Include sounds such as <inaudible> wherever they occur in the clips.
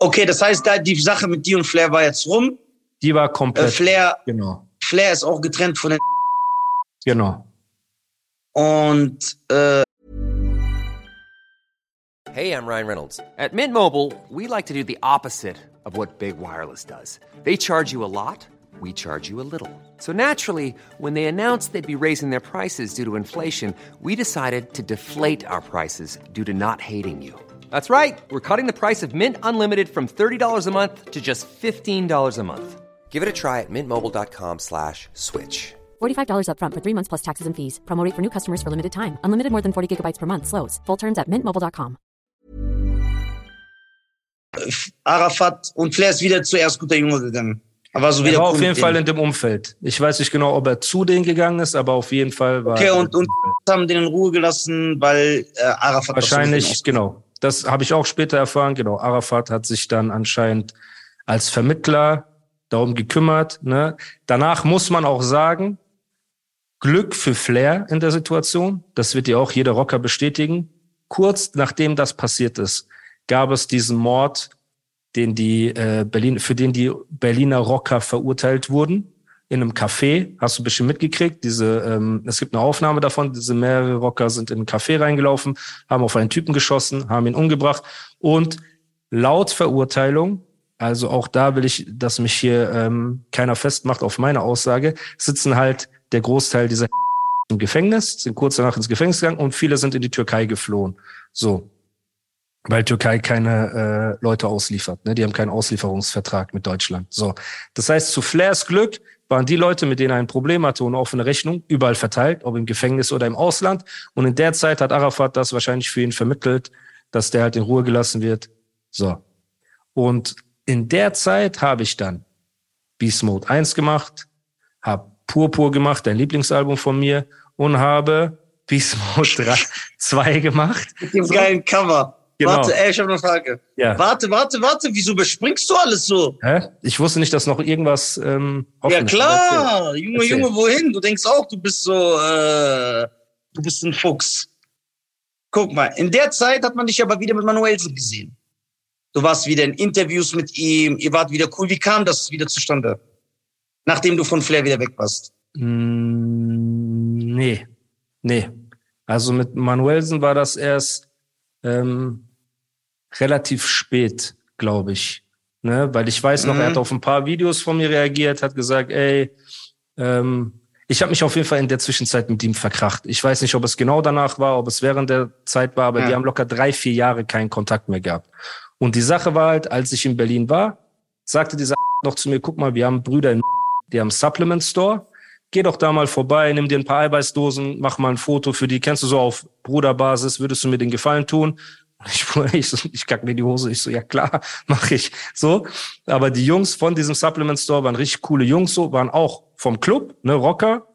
Okay, das heißt, da die Sache mit dir und Flair war jetzt rum. Die war komplett. Äh, Flair, genau. Flair ist auch getrennt von den Genau. und äh, Hey, I'm Ryan Reynolds. At Mint Mobile, we like to do the opposite of what Big Wireless does. They charge you a lot, we charge you a little. So naturally, when they announced they'd be raising their prices due to inflation, we decided to deflate our prices due to not hating you. That's right. We're cutting the price of Mint Unlimited from $30 a month to just $15 a month. Give it a try at mintmobile.com slash switch. $45 upfront for three months plus taxes and fees. Promo rate for new customers for limited time. Unlimited more than 40 gigabytes per month. Slows. Full terms at mintmobile.com. Arafat und Flair ist wieder zuerst guter Junge gegangen. Aber so Er wieder war cool auf jeden. Fall in dem Umfeld. Ich weiß nicht genau, ob er zu denen gegangen ist, aber auf jeden Fall war Okay, er und, und <laughs> haben den in Ruhe gelassen, weil äh, Arafat Wahrscheinlich, genau. Das habe ich auch später erfahren. Genau, Arafat hat sich dann anscheinend als Vermittler darum gekümmert. Ne? Danach muss man auch sagen, Glück für Flair in der Situation. Das wird ja auch jeder Rocker bestätigen. Kurz nachdem das passiert ist, gab es diesen Mord, den die äh, Berlin, für den die Berliner Rocker verurteilt wurden in einem Café. Hast du ein bisschen mitgekriegt? Diese, ähm, es gibt eine Aufnahme davon. Diese mehrere Rocker sind in ein Café reingelaufen, haben auf einen Typen geschossen, haben ihn umgebracht und laut Verurteilung, also auch da will ich, dass mich hier ähm, keiner festmacht auf meine Aussage, sitzen halt der Großteil dieser <laughs> im Gefängnis, sind kurz danach ins Gefängnis gegangen und viele sind in die Türkei geflohen. So. Weil Türkei keine äh, Leute ausliefert. Ne? Die haben keinen Auslieferungsvertrag mit Deutschland. So. Das heißt, zu Flairs Glück waren die Leute, mit denen er ein Problem hatte und offene Rechnung, überall verteilt, ob im Gefängnis oder im Ausland. Und in der Zeit hat Arafat das wahrscheinlich für ihn vermittelt, dass der halt in Ruhe gelassen wird. So. Und in der Zeit habe ich dann Beast Mode 1 gemacht, habe Purpur gemacht, dein Lieblingsalbum von mir, und habe Beast Mode <laughs> 3, 2 gemacht. Mit dem geilen Cover. Genau. Warte, ey, ich habe eine Frage. Ja. Warte, warte, warte, wieso überspringst du alles so? Hä? Ich wusste nicht, dass noch irgendwas ähm, Ja klar, Junge, Erzähl. Junge, wohin? Du denkst auch, du bist so, äh, du bist ein Fuchs. Guck mal, in der Zeit hat man dich aber wieder mit Manuelsen gesehen. Du warst wieder in Interviews mit ihm, ihr wart wieder cool. Wie kam das wieder zustande? Nachdem du von Flair wieder weg warst. Mm, nee, nee. Also mit Manuelsen war das erst ähm, relativ spät, glaube ich. Ne? Weil ich weiß noch, Mhm. er hat auf ein paar Videos von mir reagiert, hat gesagt, ey, ähm, ich habe mich auf jeden Fall in der Zwischenzeit mit ihm verkracht. Ich weiß nicht, ob es genau danach war, ob es während der Zeit war, aber Ja. die haben locker drei, vier Jahre keinen Kontakt mehr gehabt. Und die Sache war halt, als ich in Berlin war, sagte dieser <laughs> noch zu mir, guck mal, wir haben Brüder in <laughs> die haben Supplement Store. Geh doch da mal vorbei, nimm dir ein paar Eiweißdosen, mach mal ein Foto für die. Kennst du so auf Bruderbasis? Würdest du mir den Gefallen tun? Ich, <laughs> ich, so, ich kack mir die Hose. Ich so, ja klar, <laughs> mach ich. So. Aber die Jungs von diesem Supplement Store waren richtig coole Jungs, so, waren auch vom Club, ne, Rocker.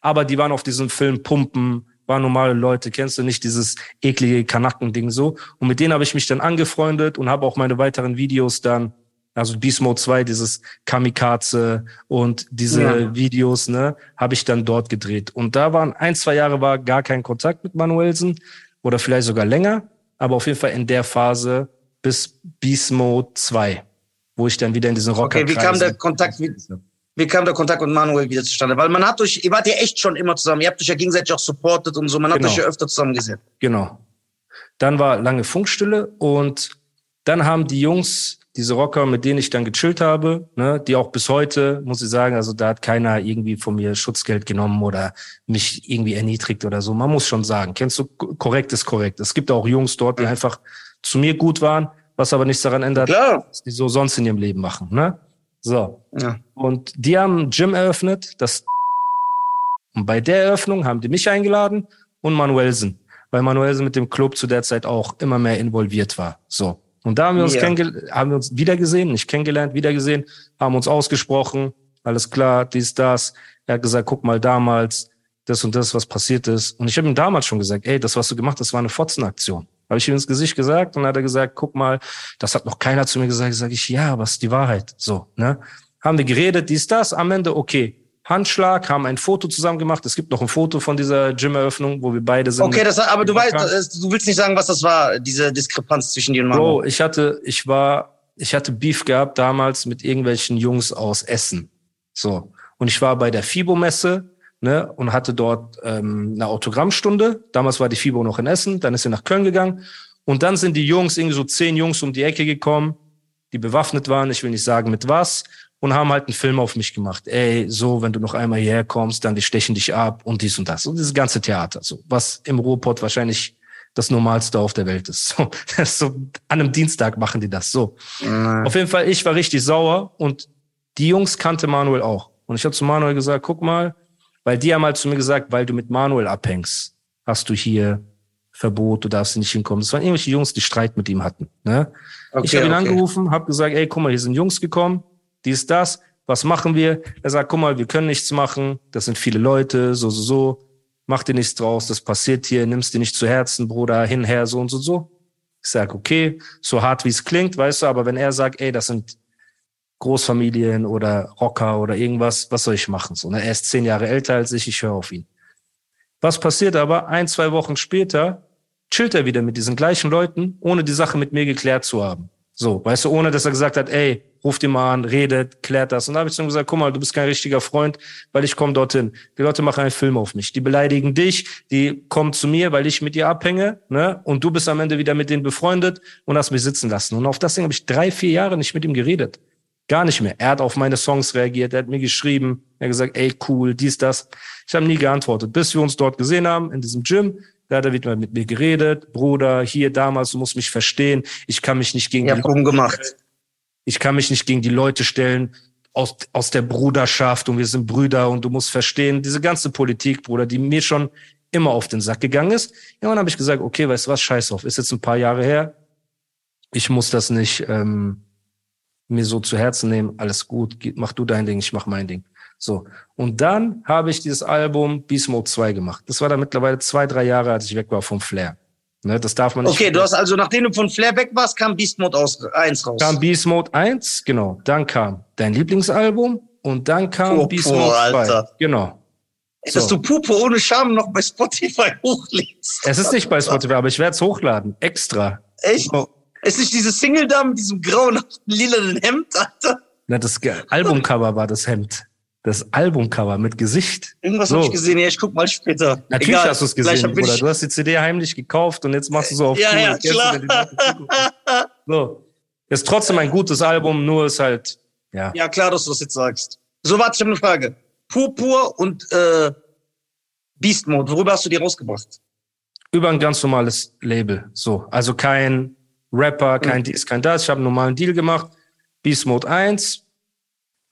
Aber die waren auf diesem Film Pumpen, waren normale Leute, kennst du nicht dieses eklige Kanacken-Ding so. Und mit denen habe ich mich dann angefreundet und habe auch meine weiteren Videos dann also Beast Mode 2, dieses Kamikaze und diese Ja. Videos, ne, habe ich dann dort gedreht. Und da waren ein, zwei Jahre war gar kein Kontakt mit Manuelsen oder vielleicht sogar länger, aber auf jeden Fall in der Phase bis Beast Mode 2, wo ich dann wieder in diesen Rocker Okay, wie kam der Kontakt mit, wie kam der Kontakt mit Manuel wieder zustande? Weil man hat euch, ihr wart ja echt schon immer zusammen. Ihr habt euch ja gegenseitig auch supportet und so. Man hat Genau. euch ja öfter zusammen gesehen. Genau. Dann war lange Funkstille und dann haben die Jungs, diese Rocker, mit denen ich dann gechillt habe, ne, die auch bis heute, muss ich sagen, also da hat keiner irgendwie von mir Schutzgeld genommen oder mich irgendwie erniedrigt oder so. Man muss schon sagen, kennst du, korrekt ist korrekt. Es gibt auch Jungs dort, die einfach zu mir gut waren, was aber nichts daran ändert, Klar. was die so sonst in ihrem Leben machen, ne? So. Ja. Und die haben ein Gym eröffnet, das und bei der Eröffnung haben die mich eingeladen und Manuelsen, weil Manuelsen mit dem Club zu der Zeit auch immer mehr involviert war. So. Und da haben wir uns kennenge haben wir uns wiedergesehen, nicht kennengelernt, wiedergesehen, haben uns ausgesprochen, alles klar, dies, das. Er hat gesagt, guck mal damals, das und das, was passiert ist. Und ich habe ihm damals schon gesagt, ey, das, was du gemacht hast, war eine Fotzenaktion. Habe ich ihm ins Gesicht gesagt und dann hat er gesagt, guck mal, das hat noch keiner zu mir gesagt. Sag ich, ja, was ist die Wahrheit? So, ne? Haben wir geredet, dies, das, am Ende, okay. Handschlag, haben ein Foto zusammen gemacht. Es gibt noch ein Foto von dieser Gym-Eröffnung, wo wir beide sind. Okay, das, aber du weißt, das- du willst nicht sagen, was das war, diese Diskrepanz zwischen dir und Manuel. Bro, ich hatte, ich war ich hatte Beef gehabt damals mit irgendwelchen Jungs aus Essen. So. Und ich war bei der FIBO-Messe ne, und hatte dort ähm, eine Autogrammstunde. Damals war die FIBO noch in Essen, dann ist sie nach Köln gegangen. Und dann sind die Jungs, irgendwie so zehn Jungs um die Ecke gekommen, die bewaffnet waren, ich will nicht sagen mit was, und haben halt einen Film auf mich gemacht. Ey, so, wenn du noch einmal hierher kommst, dann die stechen dich ab und dies und das. Und dieses ganze Theater, so, was im Ruhrpott wahrscheinlich das Normalste auf der Welt ist. <laughs> So, das ist so an einem Dienstag machen die das so. Mhm. Auf jeden Fall, ich war richtig sauer und die Jungs kannte Manuel auch. Und ich habe zu Manuel gesagt, guck mal, weil die haben halt zu mir gesagt, weil du mit Manuel abhängst, hast du hier Verbot, du darfst nicht hinkommen. Das waren irgendwelche Jungs, die Streit mit ihm hatten. Ne? Okay, ich habe ihn okay. angerufen, habe gesagt, ey, guck mal, hier sind Jungs gekommen, dies, das, was machen wir? Er sagt, guck mal, wir können nichts machen, das sind viele Leute, so, so, so, mach dir nichts draus, das passiert hier, nimmst dir nicht zu Herzen, Bruder, hinher, so und so, so. Ich sag, okay, so hart wie es klingt, weißt du, aber wenn er sagt, ey, das sind Großfamilien oder Rocker oder irgendwas, was soll ich machen? So, ne? Er ist zehn Jahre älter als ich, ich höre auf ihn. Was passiert aber? Ein, zwei Wochen später chillt er wieder mit diesen gleichen Leuten, ohne die Sache mit mir geklärt zu haben. So, weißt du, ohne dass er gesagt hat, ey, ruft ihn mal an, redet, klärt das. Und da habe ich dann gesagt, guck mal, du bist kein richtiger Freund, weil ich komme dorthin. Die Leute machen einen Film auf mich. Die beleidigen dich, die kommen zu mir, weil ich mit dir abhänge, ne? Und du bist am Ende wieder mit denen befreundet und hast mich sitzen lassen. Und auf das Ding habe ich drei, vier Jahre nicht mit ihm geredet. Gar nicht mehr. Er hat auf meine Songs reagiert, er hat mir geschrieben, er hat gesagt, ey, cool, dies, das. Ich habe nie geantwortet, bis wir uns dort gesehen haben, in diesem Gym. Da hat er wieder mit mir geredet. Bruder, hier damals, du musst mich verstehen. Ich kann mich nicht gegen ja, die Leute gemacht. Ich kann mich nicht gegen die Leute stellen aus, aus der Bruderschaft und wir sind Brüder und du musst verstehen, diese ganze Politik, Bruder, die mir schon immer auf den Sack gegangen ist. Ja, und dann habe ich gesagt, okay, weißt du was, scheiß drauf, ist jetzt ein paar Jahre her. Ich muss das nicht ähm, mir so zu Herzen nehmen. Alles gut, mach du dein Ding, ich mach mein Ding. So. Und dann habe ich dieses Album Beast Mode 2 gemacht. Das war dann mittlerweile zwei, drei Jahre, als ich weg war vom Flair. Ne, das darf man nicht. Okay, du hast also, nachdem du von Flair weg warst, kam Beast Mode 1 raus. Kam Beast Mode 1, genau. Dann kam dein Lieblingsalbum und dann kam Pupo, Beast Mode 2. Alter. Genau. So. Dass du Pupo ohne Scham noch bei Spotify <laughs> hochlädst. Es ist nicht bei Spotify, aber ich werde es hochladen. Extra. Echt? So. Ist nicht diese Single da mit diesem grauen, <laughs> lilanen Hemd, Alter? Na, das Albumcover war das Hemd das Albumcover mit Gesicht. Irgendwas so. habe ich gesehen, ja, ich guck mal später. Natürlich Egal. hast du es gesehen, oder du hast die CD heimlich gekauft und jetzt machst du so auf Ja, ja, klar. so. Ist trotzdem ein gutes Album, nur ist halt, ja. Ja, klar, dass du das jetzt sagst. So, warte, ich habe eine Frage. Purpur und äh, Beast Mode, worüber hast du die rausgebracht? Über ein ganz normales Label, so. Also kein Rapper, kein mhm. dies, kein das. Ich habe einen normalen Deal gemacht. Beast Mode 1,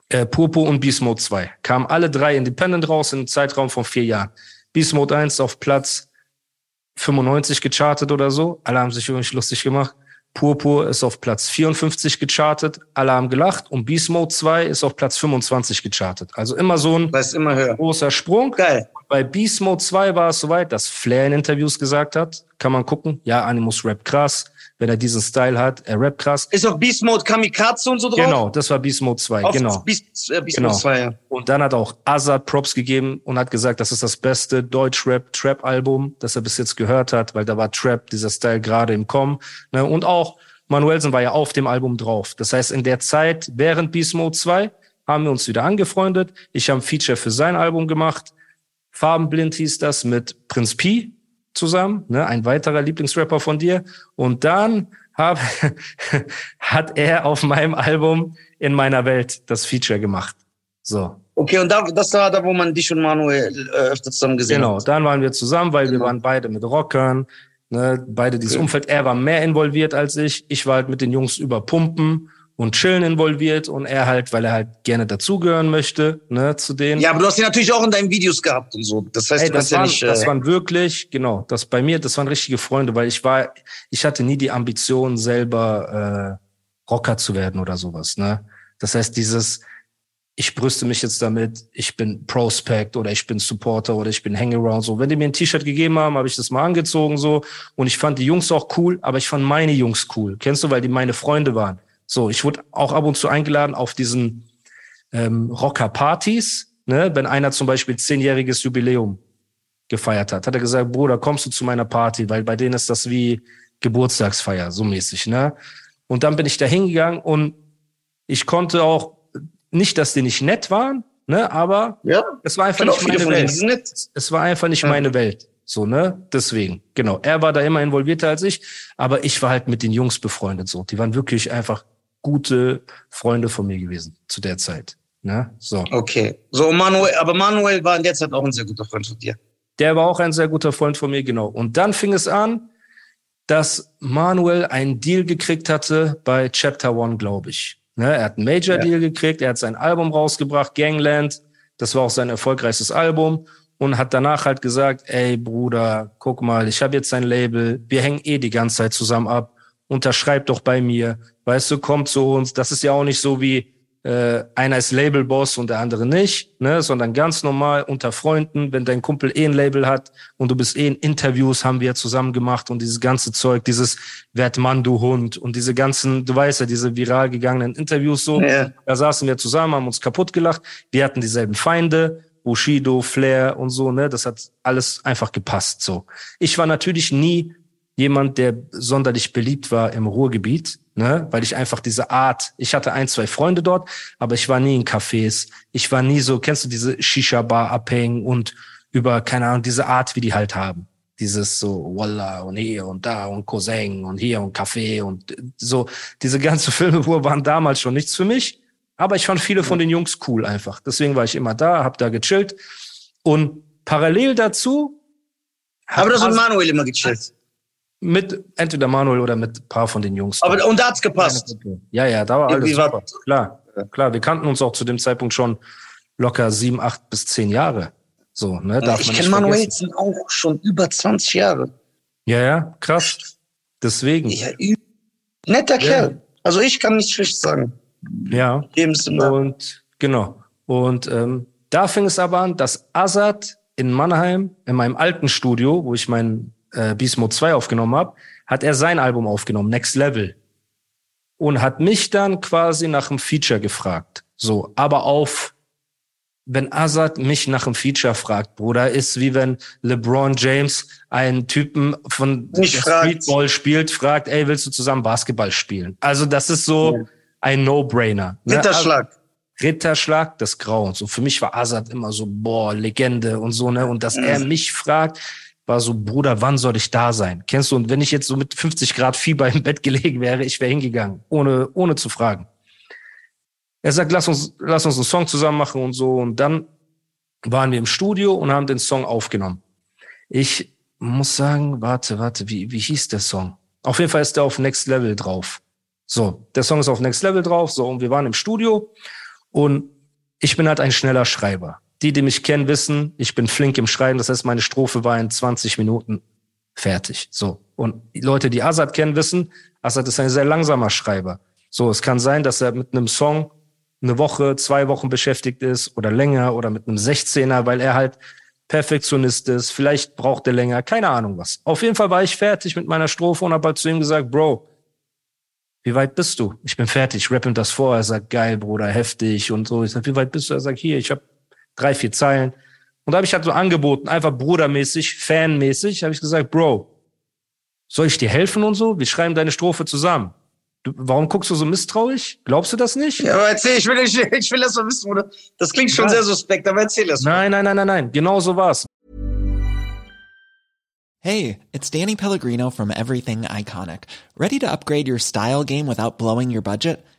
äh, Purpo und Beast Mode 2. Kamen alle drei independent raus in einem Zeitraum von vier Jahren. Beast Mode 1 auf Platz 95 gechartet oder so. Alle haben sich irgendwie lustig gemacht. Purpur ist auf Platz 54 gechartet. Alle haben gelacht. Und Beast Mode 2 ist auf Platz 25 gechartet. Also immer so ein immer großer Sprung. Geil. Bei Beast Mode 2 war es soweit, dass Flair in Interviews gesagt hat. Kann man gucken. Ja, Animus Rap krass wenn er diesen Style hat. Er rappt krass. Ist auf Beast Mode Kamikaze und so drauf? Genau, das war Beast Mode 2, auf genau. Beast, äh, Beast genau. Mode 2, ja. Und dann hat auch Azad Props gegeben und hat gesagt, das ist das beste Deutsch-Rap-Trap-Album, das er bis jetzt gehört hat, weil da war Trap, dieser Style gerade im Kommen. Ne? Und auch Manuelsen war ja auf dem Album drauf. Das heißt, in der Zeit, während Beast Mode 2, haben wir uns wieder angefreundet. Ich habe ein Feature für sein Album gemacht. Farbenblind hieß das mit Prinz P, zusammen, ne, ein weiterer Lieblingsrapper von dir. Und dann hab, <laughs> hat er auf meinem Album in meiner Welt das Feature gemacht. So. Okay, und da, das war da, wo man dich und Manuel äh, öfter zusammen gesehen genau, hat. Genau, dann waren wir zusammen, weil genau. wir waren beide mit Rockern, ne, beide dieses okay. Umfeld. Er war mehr involviert als ich. Ich war halt mit den Jungs über Pumpen und Chillen involviert und er halt, weil er halt gerne dazugehören möchte, ne, zu denen. Ja, aber du hast ihn natürlich auch in deinen Videos gehabt und so. Das heißt, Ey, du das, waren, ja nicht, das äh, waren wirklich, genau, das bei mir, das waren richtige Freunde, weil ich war, ich hatte nie die Ambition, selber äh, Rocker zu werden oder sowas, ne. Das heißt, dieses, ich brüste mich jetzt damit, ich bin Prospect oder ich bin Supporter oder ich bin Hangaround. So, wenn die mir ein T-Shirt gegeben haben, habe ich das mal angezogen so und ich fand die Jungs auch cool, aber ich fand meine Jungs cool. Kennst du, weil die meine Freunde waren. So, ich wurde auch ab und zu eingeladen auf diesen ähm, Rocker-Partys, ne? wenn einer zum Beispiel zehnjähriges Jubiläum gefeiert hat, hat er gesagt, Bruder, kommst du zu meiner Party, weil bei denen ist das wie Geburtstagsfeier, so mäßig, ne? Und dann bin ich da hingegangen und ich konnte auch nicht, dass die nicht nett waren, ne, aber Ja. es war einfach auch nicht meine Welt. Es war einfach nicht Ja. meine Welt. So, ne? Deswegen, genau. Er war da immer involvierter als ich, aber ich war halt mit den Jungs befreundet so. Die waren wirklich einfach gute Freunde von mir gewesen zu der Zeit. Ne? So. Okay. So, Manuel, aber Manuel war in der Zeit auch ein sehr guter Freund von dir. Der war auch ein sehr guter Freund von mir, genau. Und dann fing es an, dass Manuel einen Deal gekriegt hatte bei Chapter One, glaube ich. Ne, er hat einen Major-Deal gekriegt, er hat sein Album rausgebracht, Gangland. Das war auch sein erfolgreichstes Album. Und hat danach halt gesagt, ey Bruder, guck mal, ich habe jetzt ein Label, wir hängen eh die ganze Zeit zusammen ab. Unterschreib doch bei mir. Weißt du, komm zu uns. Das ist ja auch nicht so wie äh, einer ist Labelboss und der andere nicht, ne, sondern ganz normal unter Freunden, wenn dein Kumpel eh ein Label hat und du bist eh in Interviews, haben wir zusammen gemacht und dieses ganze Zeug, dieses Werd Mann, du Hund und diese ganzen, du weißt ja, diese viral gegangenen Interviews so, Ja. da saßen wir zusammen, haben uns kaputt gelacht, wir hatten dieselben Feinde, Bushido, Flair und so, ne, das hat alles einfach gepasst so. Ich war natürlich nie jemand, der sonderlich beliebt war im Ruhrgebiet, ne, weil ich einfach diese Art, ich hatte ein, zwei Freunde dort, aber ich war nie in Cafés, ich war nie so, kennst du diese Shisha-Bar abhängen und über, keine Ahnung, diese Art, wie die halt haben. Dieses so, Wallah und hier und da und Cousin und hier und Café und so, diese ganze <laughs> Filme waren damals schon nichts für mich, aber ich fand viele von den Jungs cool einfach. Deswegen war ich immer da, hab da gechillt und parallel dazu Aber das hat Manuel immer gechillt. Mit entweder Manuel oder mit ein paar von den Jungs. Aber, und da hat's gepasst. ja, ja, da war alles super. Klar, klar. Wir kannten uns auch zu dem Zeitpunkt schon locker sieben, acht bis zehn Jahre. So, ne? Darf ich kenne nicht Manuel vergessen. jetzt auch schon über 20 Jahre. Ja, ja, krass. Deswegen. Ja, netter Kerl. Also ich kann nicht schlecht sagen. Ja. Und genau. Und ähm, da fing es aber an, dass Azad in Mannheim, in meinem alten Studio, wo ich mein äh, Beast Mode 2 aufgenommen habe, hat er sein Album aufgenommen, Next Level. Und hat mich dann quasi nach einem Feature gefragt. So, aber auf, wenn Azad mich nach einem Feature fragt, Bruder, ist wie wenn LeBron James einen Typen von. Streetball spielt, fragt, ey, willst du zusammen Basketball spielen? Also das ist so ein No-Brainer. ne? Ritterschlag. Ritterschlag des Grauens. Und für mich war Azad immer so, boah, Legende und so, ne? Und dass er mich fragt, war so, Bruder, wann soll ich da sein? Kennst du? Und wenn ich jetzt so mit 50 Grad Fieber im Bett gelegen wäre, ich wäre hingegangen, ohne, ohne zu fragen. Er sagt, lass uns, lass uns einen Song zusammen machen und so. Und dann waren wir im Studio und haben den Song aufgenommen. Ich muss sagen, warte, warte, wie, wie hieß der Song? Auf jeden Fall ist der auf Next Level drauf. So, der Song ist auf Next Level drauf. So, und wir waren im Studio und ich bin halt ein schneller Schreiber. Die, die mich kennen, wissen, ich bin flink im Schreiben. Das heißt, meine Strophe war in 20 Minuten fertig. So. Und die Leute, die Azad kennen, wissen, Azad ist ein sehr langsamer Schreiber. So, es kann sein, dass er mit einem Song eine Woche, zwei Wochen beschäftigt ist oder länger oder mit einem 16er, weil er halt Perfektionist ist. Vielleicht braucht er länger, keine Ahnung was. Auf jeden Fall war ich fertig mit meiner Strophe und habe halt zu ihm gesagt, Bro, wie weit bist du? Ich bin fertig, ich rapp ihm das vor. Er sagt, geil, Bruder, heftig und so. Ich sag, wie weit bist du? Er sagt, hier, ich habe drei, vier Zeilen. Und da habe ich halt so angeboten, einfach brudermäßig, fanmäßig, habe ich gesagt, Bro, soll ich dir helfen und so? Wir schreiben deine Strophe zusammen. Du, warum guckst du so misstrauisch? Glaubst du das nicht? Ja, aber erzähl, ich will, ich, ich will das mal wissen, oder? Das klingt schon Ja. sehr suspekt, aber erzähl das mal. Nein, nein, nein, nein, nein. Genau so war's. Hey, it's Danny Pellegrino from Everything Iconic. Ready to upgrade your style game without blowing your budget?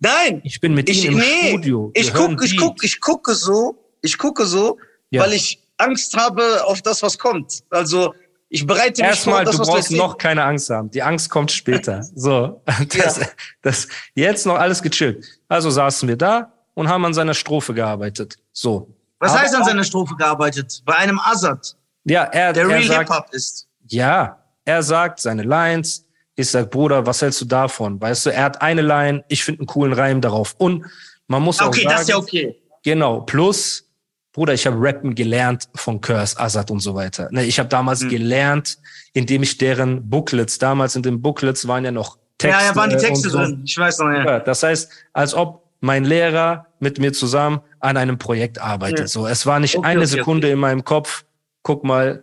Nein, Ich bin mit ich, ihm im nee, Studio. ich Wir hören guck, ich Beat. guck, ich gucke so, ich gucke so, Ja. weil ich Angst habe auf das, was kommt. Also, ich bereite mich Erstmal, das, du was brauchst noch keine Angst haben. Die Angst kommt später. <laughs> So, das, das, jetzt noch alles gechillt. Also saßen wir da und haben an seiner Strophe gearbeitet. So. Was Aber heißt an seiner Strophe gearbeitet? Bei einem Azad, Ja, er, der er Real sagt, Hip-Hop ist. ja, er sagt seine Lines. Ich sag, Bruder, was hältst du davon? Weißt du, er hat eine Line, ich finde einen coolen Reim darauf. Und man muss auch Okay, sagen, das ist ja okay. Genau, plus, Bruder, ich habe Rappen gelernt von Curse, Azad und so weiter. Ne, ich habe damals Hm. gelernt, indem ich deren Booklets, damals in den Booklets waren ja noch Texte. ja, ja, waren die Texte so. drin. Ich weiß noch, ja. Ja, das heißt, als ob mein Lehrer mit mir zusammen an einem Projekt arbeitet. Ja. So, es war nicht Okay, eine okay, Sekunde in meinem Kopf. Guck mal,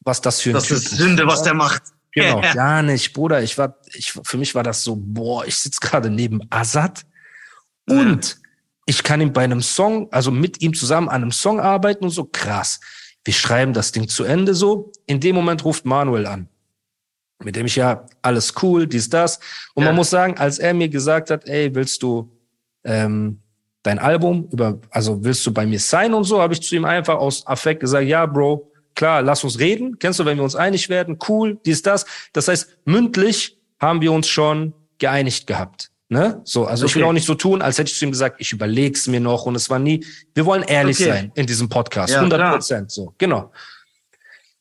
was das für ein Das Typ ist Sünde, was der macht. Genau, <laughs> gar nicht, Bruder. Ich war, ich, für mich war das so, boah, ich sitze gerade neben Azad und ich kann ihm bei einem Song, also mit ihm zusammen an einem Song arbeiten und so krass. Wir schreiben das Ding zu Ende so. In dem Moment ruft Manuel an, mit dem ich ja alles cool, dies, das. Und Ja. man muss sagen, als er mir gesagt hat, ey, willst du ähm, dein Album über, also willst du bei mir sein und so, habe ich zu ihm einfach aus Affekt gesagt, ja, Bro, klar, lass uns reden. Kennst du, wenn wir uns einig werden, cool, dies, das. Das heißt, mündlich haben wir uns schon geeinigt gehabt. Ne? So, also ich will Okay. auch nicht so tun, als hätte ich zu ihm gesagt, ich überleg's mir noch und es war nie. Wir wollen ehrlich Okay. sein in diesem Podcast. Ja, 100 klar. Prozent, so, genau.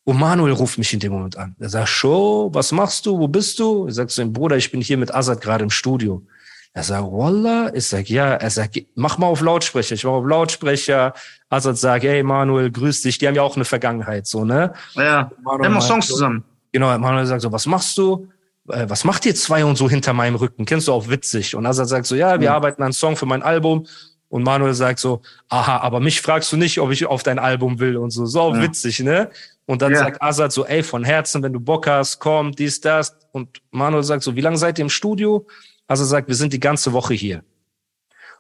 Und Manuel ruft mich in dem Moment an. Er sagt, Show, was machst du? Wo bist du? Ich sag zu ihm, Bruder, ich bin hier mit Azad gerade im Studio. Er sagt, Wallah? Ich sag, ja. Er sagt, mach mal auf Lautsprecher. Ich mach auf Lautsprecher. Azad sagt, hey Manuel, grüß dich. Die haben ja auch eine Vergangenheit, so, ne? Ja, wir haben auch Songs so- zusammen. Genau, Manuel sagt so, was machst du? Äh, was macht ihr zwei und so hinter meinem Rücken? Kennst du auch witzig? Und Azad sagt so, ja, wir arbeiten an einem Song für mein Album. Und Manuel sagt so, aha, aber mich fragst du nicht, ob ich auf dein Album will und so. So Ja. witzig, ne? Und dann Ja. sagt Azad so, ey, von Herzen, wenn du Bock hast, komm, dies, das. Und Manuel sagt so, wie lange seid ihr im Studio? Azad sagt, wir sind die ganze Woche hier.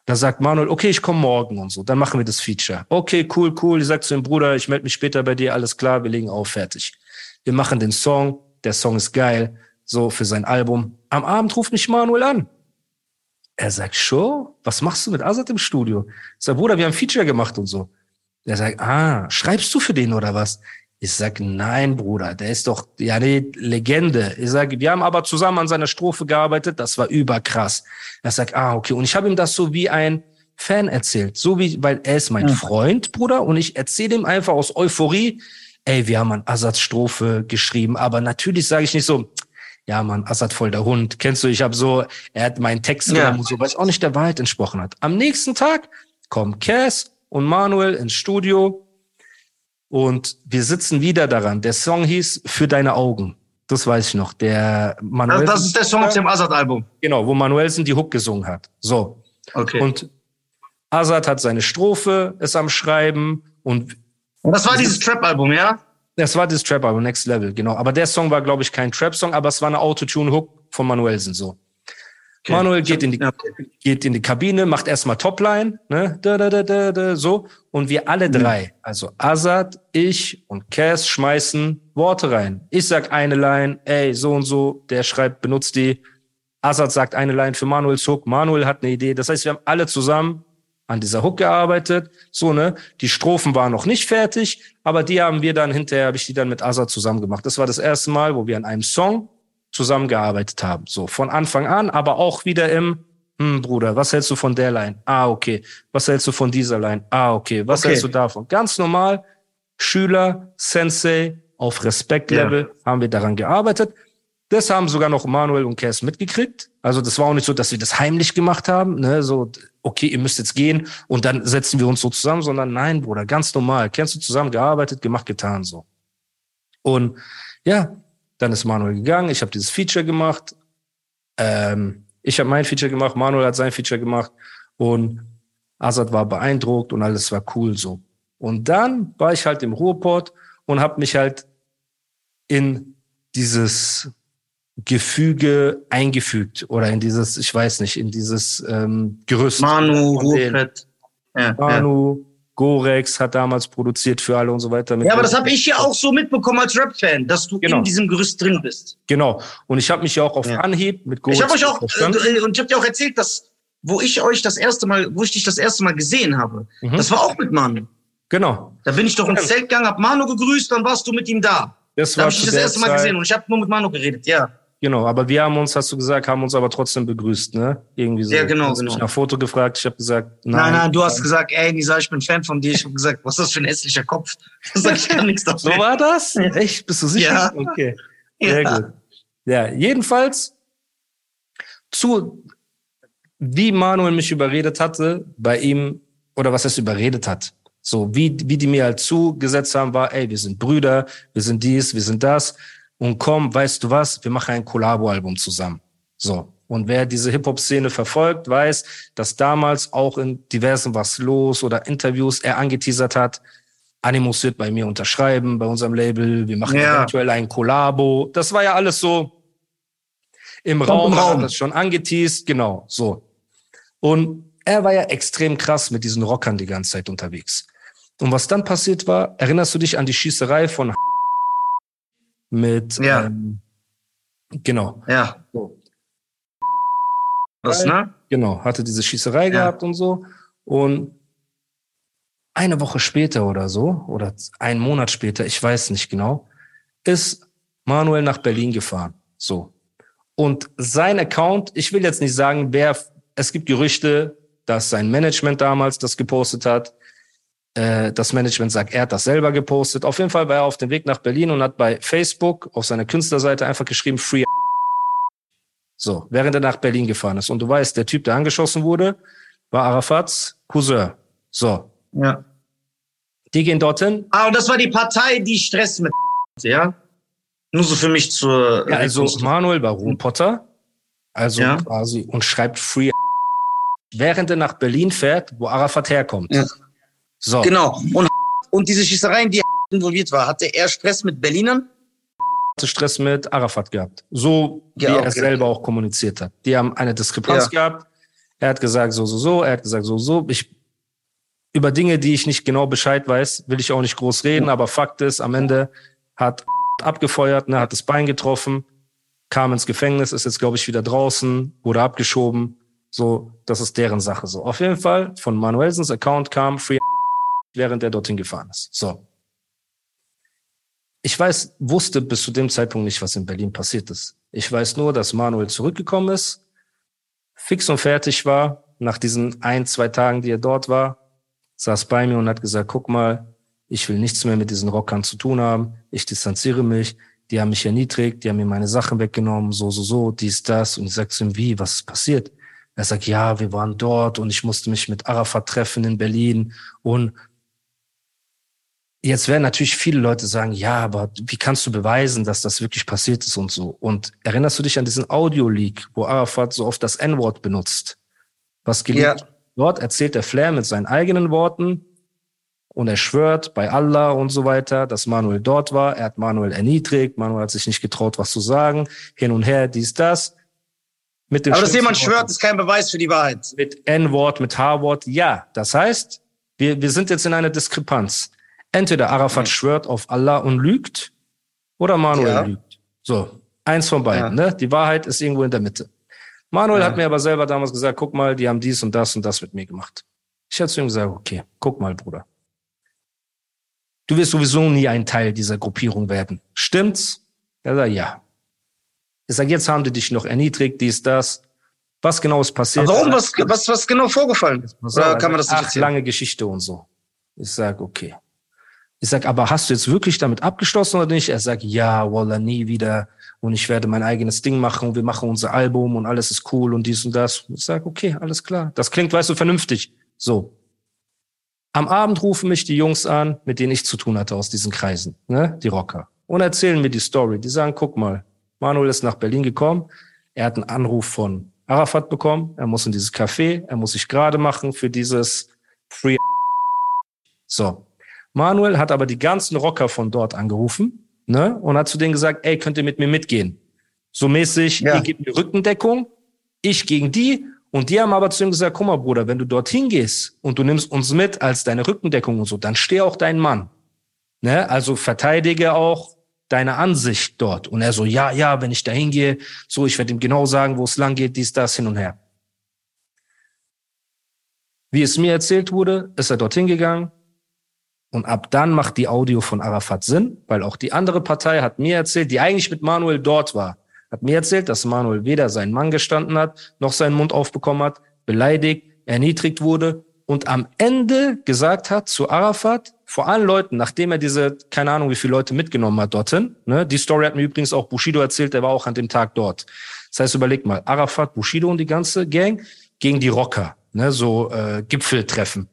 Dann sagt Manuel, okay, ich komme morgen und so. Dann machen wir das Feature. Okay, cool, cool. Ich sag zu dem Bruder, ich melde mich später bei dir, alles klar, wir legen auf, fertig. Wir machen den Song, der Song ist geil, so für sein Album. Am Abend ruft mich Manuel an. Er sagt, Show, was machst du mit Azad im Studio? Ich sag, Bruder, wir haben Feature gemacht und so. Er sagt, ah, schreibst du für den oder was? Ich sag, nein, Bruder, der ist doch, ja, nee, Legende. Ich sag, wir haben aber zusammen an seiner Strophe gearbeitet, das war überkrass. Er sagt, ah, okay. Und ich habe ihm das so wie ein Fan erzählt. So wie, weil er ist mein Freund, Bruder, und ich erzähle ihm einfach aus Euphorie, ey, wir haben an Asads Strophe geschrieben, aber natürlich sage ich nicht so, ja, Mann, Assad voll der Hund. Kennst du, ich habe so, er hat meinen Text Ja. genommen und so, was auch nicht der Wahrheit entsprochen hat. Am nächsten Tag kommen Cass und Manuel ins Studio und wir sitzen wieder daran. Der Song hieß Für deine Augen. Das weiß ich noch. Der Manuel. Das, das ist der Song auf dem Azad-Album. Genau, wo Manuelsen die Hook gesungen hat. So. Okay. Und Azad hat seine Strophe, ist am Schreiben und Und das war dieses Trap-Album, ja? das war das Trap-Album, Next Level, genau. Aber der Song war, glaube ich, kein Trap-Song, aber es war eine Autotune-Hook von Manuelsen so. Okay. Manuel geht in die, okay. geht in die Kabine, macht erstmal Topline, ne, da, da, da, da, da, so. Und wir alle Mhm. drei, also Azad, ich und Cass schmeißen Worte rein. Ich sag eine Line, ey, so und so, der schreibt, benutzt die. Azad sagt eine Line für Manuels Hook, Manuel hat eine Idee. Das heißt, wir haben alle zusammen an dieser Hook gearbeitet, so, ne. Die Strophen waren noch nicht fertig, aber die haben wir dann hinterher, habe ich die dann mit Azad zusammen gemacht. Das war das erste Mal, wo wir an einem Song zusammengearbeitet haben. So von Anfang an, aber auch wieder im, hm, Bruder, was hältst du von der Line? Ah, okay. Was hältst du von dieser Line? Ah, okay. Was Okay. hältst du davon? Ganz normal, Schüler, Sensei, auf Respektlevel haben wir daran gearbeitet. Das haben sogar noch Manuel und Cass mitgekriegt. Also das war auch nicht so, dass wir das heimlich gemacht haben, ne, so, okay, ihr müsst jetzt gehen und dann setzen wir uns so zusammen, sondern nein, Bruder, ganz normal. Kennst du zusammen gearbeitet, gemacht, getan, so. Und ja, dann ist Manuel gegangen, ich habe dieses Feature gemacht, ähm, ich habe mein Feature gemacht, Manuel hat sein Feature gemacht und Azad war beeindruckt und alles war cool so. Und dann war ich halt im Ruhrport und habe mich halt in dieses Gefüge eingefügt oder in dieses, ich weiß nicht, in dieses ähm, Gerüst. Manu. Ruhrpett. Ja, ja. Manu, Gorex hat damals produziert für alle und so weiter. Ja, aber das habe ich ja auch so mitbekommen als Rap-Fan, dass du Genau. in diesem Gerüst drin bist. Genau. Und ich habe mich ja auch auf Ja. Anhieb mit Gorex Ich habe euch auch äh, und ich habe dir auch erzählt, dass wo ich euch das erste Mal, wo ich dich das erste Mal gesehen habe, Mhm. das war auch mit Manu. Genau. Da bin ich doch ins. Zelt gegangen, hab Manu gegrüßt, dann warst du mit ihm da. Das Da war habe ich das erste Mal Zeit, gesehen und ich habe nur mit Manu geredet, ja. Genau, aber wir haben uns, hast du gesagt, haben uns aber trotzdem begrüßt, ne? Irgendwie so. Ja, genau, hast mich genau. nach Foto gefragt, ich habe gesagt, nein. Nein, nein, du hast gesagt, ey, Nisa, ich bin Fan von dir. Ich habe gesagt, was ist das für ein hässlicher Kopf? Da sag ich kann nichts So dafür. war das? Echt? Bist du sicher? Ja. Okay. Sehr Ja. gut. Ja, jedenfalls zu, wie Manuel mich überredet hatte, bei ihm, oder was er überredet hat. So, wie, wie die mir halt zugesetzt haben, war, ey, wir sind Brüder, wir sind dies, wir sind das. Und komm, weißt du was, wir machen ein Collabo-Album zusammen. So. Und wer diese Hip-Hop-Szene verfolgt, weiß, dass damals auch in diversen Was los oder Interviews er angeteasert hat, Animus wird bei mir unterschreiben, bei unserem Label, wir machen Ja. eventuell ein Collabo. Das war ja alles so im Raum, man Raum. hat das schon angeteased, genau, so. Und er war ja extrem krass mit diesen Rockern die ganze Zeit unterwegs. Und was dann passiert war, erinnerst du dich an die Schießerei von mit, Ja. ähm, genau, Ja. so. Was, ne? Genau, hatte diese Schießerei gehabt und so. Und eine Woche später oder so, oder einen Monat später, ich weiß nicht genau, ist Manuel nach Berlin gefahren. So. Und sein Account, ich will jetzt nicht sagen, wer, es gibt Gerüchte, dass sein Management damals das gepostet hat. Äh, das Management sagt, er hat das selber gepostet. Auf jeden Fall war er auf dem Weg nach Berlin und hat bei Facebook auf seiner Künstlerseite einfach geschrieben, Free <laughs> so, während er nach Berlin gefahren ist. Und du weißt, der Typ, der angeschossen wurde, war Arafats Cousin. So, Ja. die gehen dorthin. Ah, und das war die Partei, die Stress mit <laughs> ja? Nur so für mich zur Ja, also. Manuel Baron Potter, also Ja. quasi, und schreibt Free <laughs> während er nach Berlin fährt, wo Arafat herkommt. Ja. So, Genau. Und, <laughs> und diese Schießereien, die <laughs> involviert war, hatte er Stress mit Berlinern? hatte Stress mit Arafat gehabt. So wie Ja, er okay. es selber auch kommuniziert hat. Die haben eine Diskrepanz Ja. gehabt. Er hat gesagt so, so, so. Er hat gesagt so, so. Ich, über Dinge, die ich nicht genau Bescheid weiß, will ich auch nicht groß reden. Aber Fakt ist, am Ende hat <laughs> abgefeuert, ne, hat das Bein getroffen, kam ins Gefängnis, ist jetzt, glaube ich, wieder draußen, wurde abgeschoben. So, das ist deren Sache. So, auf jeden Fall von Manuelsens Account kam Free, während er dorthin gefahren ist. So, ich weiß, wusste bis zu dem Zeitpunkt nicht, was in Berlin passiert ist. Ich weiß nur, dass Manuel zurückgekommen ist, fix und fertig war, nach diesen ein, zwei Tagen, die er dort war, saß bei mir und hat gesagt, guck mal, ich will nichts mehr mit diesen Rockern zu tun haben, ich distanziere mich, die haben mich erniedrigt, die haben mir meine Sachen weggenommen, so, so, so, dies, das. Und ich sag zu ihm, wie, was ist passiert? Er sagt, ja, wir waren dort und ich musste mich mit Arafat treffen in Berlin und Jetzt werden natürlich viele Leute sagen, ja, aber wie kannst du beweisen, dass das wirklich passiert ist und so? Und erinnerst du dich an diesen Audio-Leak, wo Arafat so oft das N-Wort benutzt? Was geleakt? Ja. Dort erzählt der Flair mit seinen eigenen Worten und er schwört bei Allah und so weiter, dass Manuel dort war. Er hat Manuel erniedrigt, Manuel hat sich nicht getraut, was zu sagen. Hin und her, dies, das. Mit Aber dass jemand schwört, ist kein Beweis für die Wahrheit. mit N-Wort, mit H-Wort, ja. Das heißt, wir, wir sind jetzt in einer Diskrepanz. Entweder Arafat schwört auf Allah und lügt oder Manuel Ja. lügt. So, eins von beiden. Ja. Ne? Die Wahrheit ist irgendwo in der Mitte. Manuel Ja. hat mir aber selber damals gesagt, guck mal, die haben dies und das und das mit mir gemacht. Ich hatte zu ihm gesagt, okay, guck mal, Bruder. Du wirst sowieso nie ein Teil dieser Gruppierung werden. Stimmt's? Er sagt, ja. Ich sage, jetzt haben die dich noch erniedrigt, dies, das. Was genau ist passiert? Aber warum? Was, was, was genau vorgefallen? So, Oder er kann man das nicht ach, erzählen? lange Geschichte und so. Ich sag, okay. Ich sag, aber hast du jetzt wirklich damit abgeschlossen oder nicht? Er sagt, ja, Wallah, nie wieder. Und ich werde mein eigenes Ding machen und wir machen unser Album und alles ist cool und dies und das. Ich sag, okay, alles klar. Das klingt, weißt du, vernünftig. So. Am Abend rufen mich die Jungs an, mit denen ich zu tun hatte aus diesen Kreisen, ne? die Rocker, und erzählen mir die Story. Die sagen, guck mal, Manuel ist nach Berlin gekommen, er hat einen Anruf von Arafat bekommen, er muss in dieses Café, er muss sich gerade machen für dieses Free. So. Manuel hat aber die ganzen Rocker von dort angerufen, ne? Und hat zu denen gesagt, ey, könnt ihr mit mir mitgehen? So mäßig, Ja. ihr gebt mir Rückendeckung, ich gegen die Und die haben aber zu ihm gesagt, guck mal, Bruder, wenn du dorthin gehst und du nimmst uns mit als deine Rückendeckung und so, dann steh auch dein Mann. Ne? Also verteidige auch deine Ansicht dort. Und er so, ja, ja, wenn ich da hingehe, so, ich werde ihm genau sagen, wo es lang geht, dies, das, hin und her. Wie es mir erzählt wurde, ist er dorthin gegangen. Und ab dann macht die Audio von Arafat Sinn, weil auch die andere Partei hat mir erzählt, die eigentlich mit Manuel dort war, hat mir erzählt, dass Manuel weder seinen Mann gestanden hat, noch seinen Mund aufbekommen hat, beleidigt, erniedrigt wurde und am Ende gesagt hat zu Arafat, vor allen Leuten, nachdem er diese, keine Ahnung, wie viele Leute mitgenommen hat dorthin, ne, die Story hat mir übrigens auch Bushido erzählt, der war auch an dem Tag dort. Das heißt, überleg mal, Arafat, Bushido und die ganze Gang gegen die Rocker, ne, so äh, Gipfeltreffen.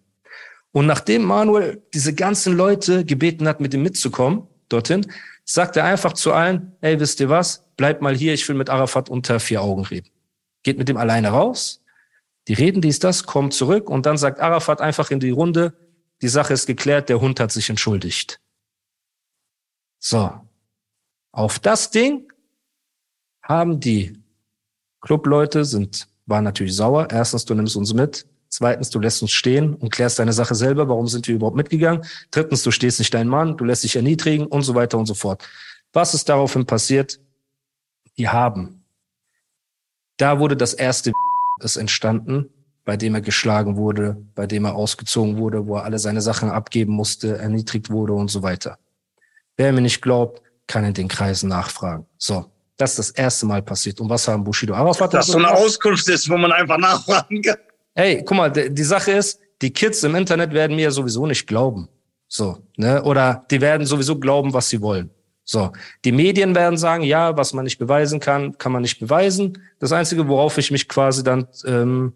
Und nachdem Manuel diese ganzen Leute gebeten hat, mit ihm mitzukommen, dorthin, sagt er einfach zu allen, ey, wisst ihr was? Bleibt mal hier, ich will mit Arafat unter vier Augen reden. Geht mit dem alleine raus, die reden dies, das, kommt zurück und dann sagt Arafat einfach in die Runde, die Sache ist geklärt, der Hund hat sich entschuldigt. So. Auf das Ding haben die Clubleute sind, waren natürlich sauer. Erstens, du nimmst uns mit. Zweitens, du lässt uns stehen und klärst deine Sache selber. Warum sind wir überhaupt mitgegangen? Drittens, du stehst nicht dein Mann, du lässt dich erniedrigen und so weiter und so fort. Was ist daraufhin passiert? Die haben. Da wurde das erste <laughs> ist entstanden, bei dem er geschlagen wurde, bei dem er ausgezogen wurde, wo er alle seine Sachen abgeben musste, erniedrigt wurde und so weiter. Wer mir nicht glaubt, kann in den Kreisen nachfragen. So, das ist das erste Mal passiert. Und was haben Bushido Arafat? Das so eine Auskunft ist, wo man einfach nachfragen kann. Hey, guck mal, die Sache ist, die Kids im Internet werden mir sowieso nicht glauben. So, ne? Oder die werden sowieso glauben, was sie wollen. So, die Medien werden sagen, ja, was man nicht beweisen kann, kann man nicht beweisen. Das Einzige, worauf ich mich quasi dann, ähm,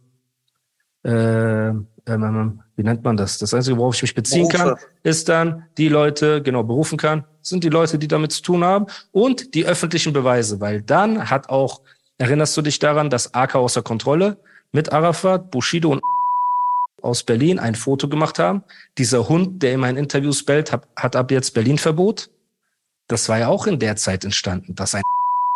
äh, ähm, wie nennt man das? Das Einzige, worauf ich mich beziehen Berufe. kann, ist dann die Leute, genau, berufen kann, sind die Leute, die damit zu tun haben und die öffentlichen Beweise, weil dann hat auch, erinnerst du dich daran, dass AK außer Kontrolle mit Arafat, Bushido und aus Berlin ein Foto gemacht haben. Dieser Hund, der in meinen Interviews bellt, hat, hat ab jetzt Berlin-Verbot. Das war ja auch in der Zeit entstanden, dass ein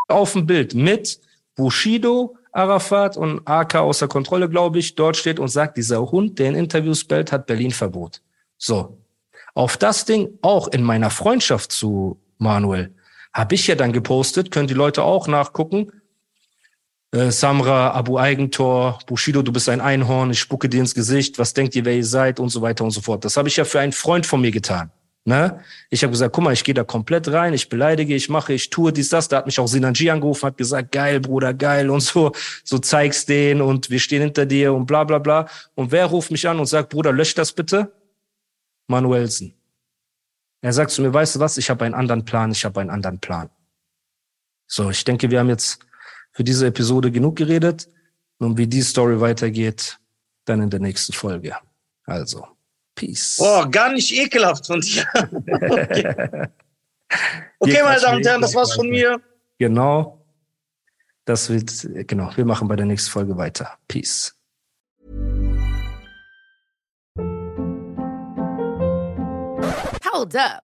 auf dem Bild mit Bushido, Arafat und AK außer Kontrolle, glaube ich, dort steht und sagt, dieser Hund, der in Interviews bellt, hat Berlin-Verbot. So. Auf das Ding, auch in meiner Freundschaft zu Manuel, habe ich ja dann gepostet, können die Leute auch nachgucken, äh, Samra, Abu Eigentor, Bushido, du bist ein Einhorn, ich spucke dir ins Gesicht, was denkt ihr, wer ihr seid und so weiter und so fort. Das habe ich ja für einen Freund von mir getan. Ne? Ich habe gesagt, guck mal, ich gehe da komplett rein, ich beleidige, ich mache, ich tue dies, das. Da hat mich auch Sinanji angerufen, hat gesagt, geil, Bruder, geil und so, so zeigst den und wir stehen hinter dir und bla bla bla. Und wer ruft mich an und sagt, Bruder, lösch das bitte? Manuelsen. Er sagt zu mir, weißt du was, ich habe einen anderen Plan, ich habe einen anderen Plan. So, ich denke, wir haben jetzt für diese Episode genug geredet. Und wie die Story weitergeht, dann in der nächsten Folge. Also, Peace. Boah, gar nicht ekelhaft von dir. <laughs> okay, okay meine Damen und Herren, das war's von mir. Genau. Das wird, genau, wir machen bei der nächsten Folge weiter. Peace. Hold up.